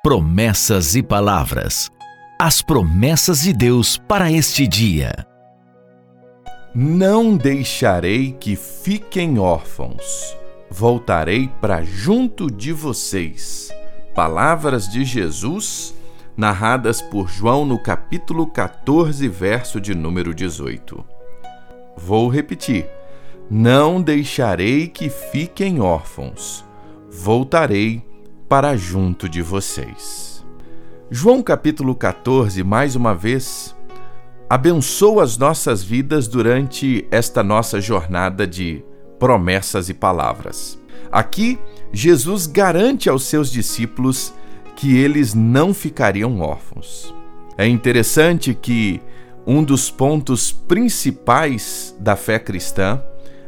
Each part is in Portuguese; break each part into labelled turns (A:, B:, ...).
A: Promessas e palavras. As promessas de Deus para este dia.
B: Não deixarei que fiquem órfãos. Voltarei para junto de vocês. Palavras de Jesus, narradas por João no capítulo 14, verso de número 18. Vou repetir. Não deixarei que fiquem órfãos. Voltarei para junto de vocês. João capítulo 14, mais uma vez, abençoa as nossas vidas durante esta nossa jornada de promessas e palavras. Aqui, Jesus garante aos seus discípulos que eles não ficariam órfãos. É interessante que um dos pontos principais da fé cristã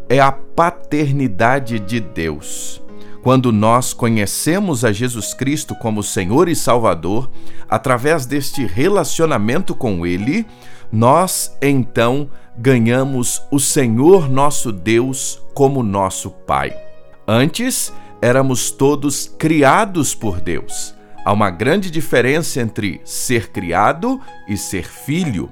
B: é a paternidade de Deus. Quando nós conhecemos a Jesus Cristo como Senhor e Salvador, através deste relacionamento com Ele, nós então ganhamos o Senhor nosso Deus como nosso Pai. Antes, éramos todos criados por Deus. Há uma grande diferença entre ser criado e ser filho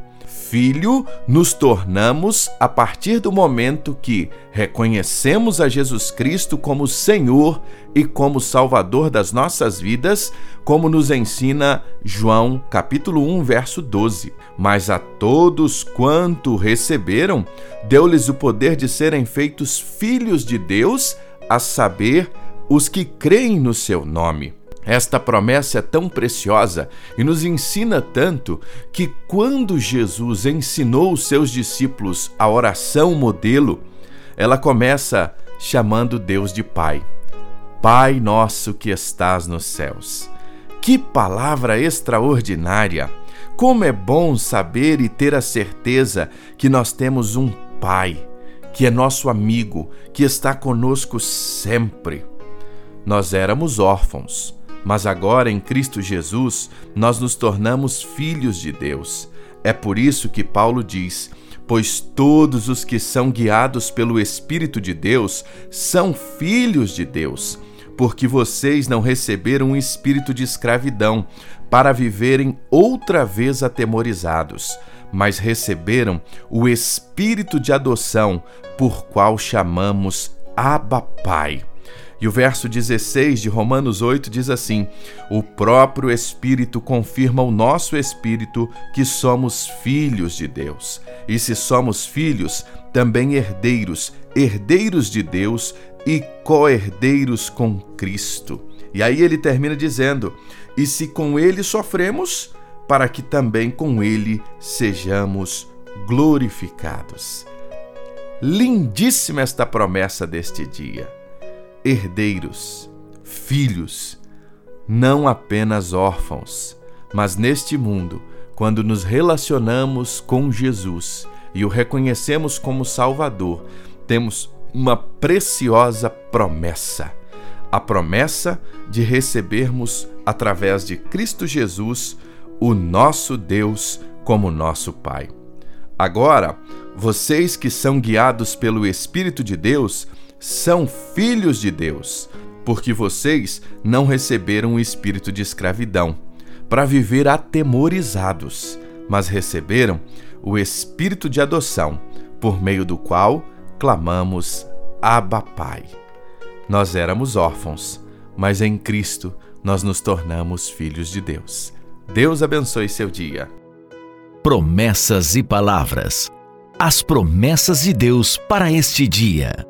B: filho nos tornamos a partir do momento que reconhecemos a Jesus Cristo como Senhor e como Salvador das nossas vidas, como nos ensina João, capítulo 1, verso 12. Mas a todos quanto receberam, deu-lhes o poder de serem feitos filhos de Deus, a saber, os que creem no seu nome. Esta promessa é tão preciosa e nos ensina tanto que, quando Jesus ensinou os seus discípulos a oração modelo, ela começa chamando Deus de Pai. Pai nosso que estás nos céus. Que palavra extraordinária! Como é bom saber e ter a certeza que nós temos um Pai, que é nosso amigo, que está conosco sempre. Nós éramos órfãos mas agora em Cristo Jesus nós nos tornamos filhos de Deus. É por isso que Paulo diz: Pois todos os que são guiados pelo Espírito de Deus são filhos de Deus. Porque vocês não receberam um espírito de escravidão para viverem outra vez atemorizados, mas receberam o espírito de adoção, por qual chamamos Abba Pai. E o verso 16 de Romanos 8 diz assim: O próprio Espírito confirma o nosso espírito que somos filhos de Deus. E se somos filhos, também herdeiros, herdeiros de Deus e co-herdeiros com Cristo. E aí ele termina dizendo: E se com ele sofremos, para que também com ele sejamos glorificados. Lindíssima esta promessa deste dia herdeiros, filhos, não apenas órfãos, mas neste mundo, quando nos relacionamos com Jesus e o reconhecemos como Salvador, temos uma preciosa promessa. A promessa de recebermos, através de Cristo Jesus, o nosso Deus como nosso Pai. Agora, vocês que são guiados pelo Espírito de Deus, são filhos de Deus, porque vocês não receberam o espírito de escravidão para viver atemorizados, mas receberam o espírito de adoção, por meio do qual clamamos Abba Pai. Nós éramos órfãos, mas em Cristo nós nos tornamos filhos de Deus. Deus abençoe seu dia.
A: Promessas e palavras. As promessas de Deus para este dia.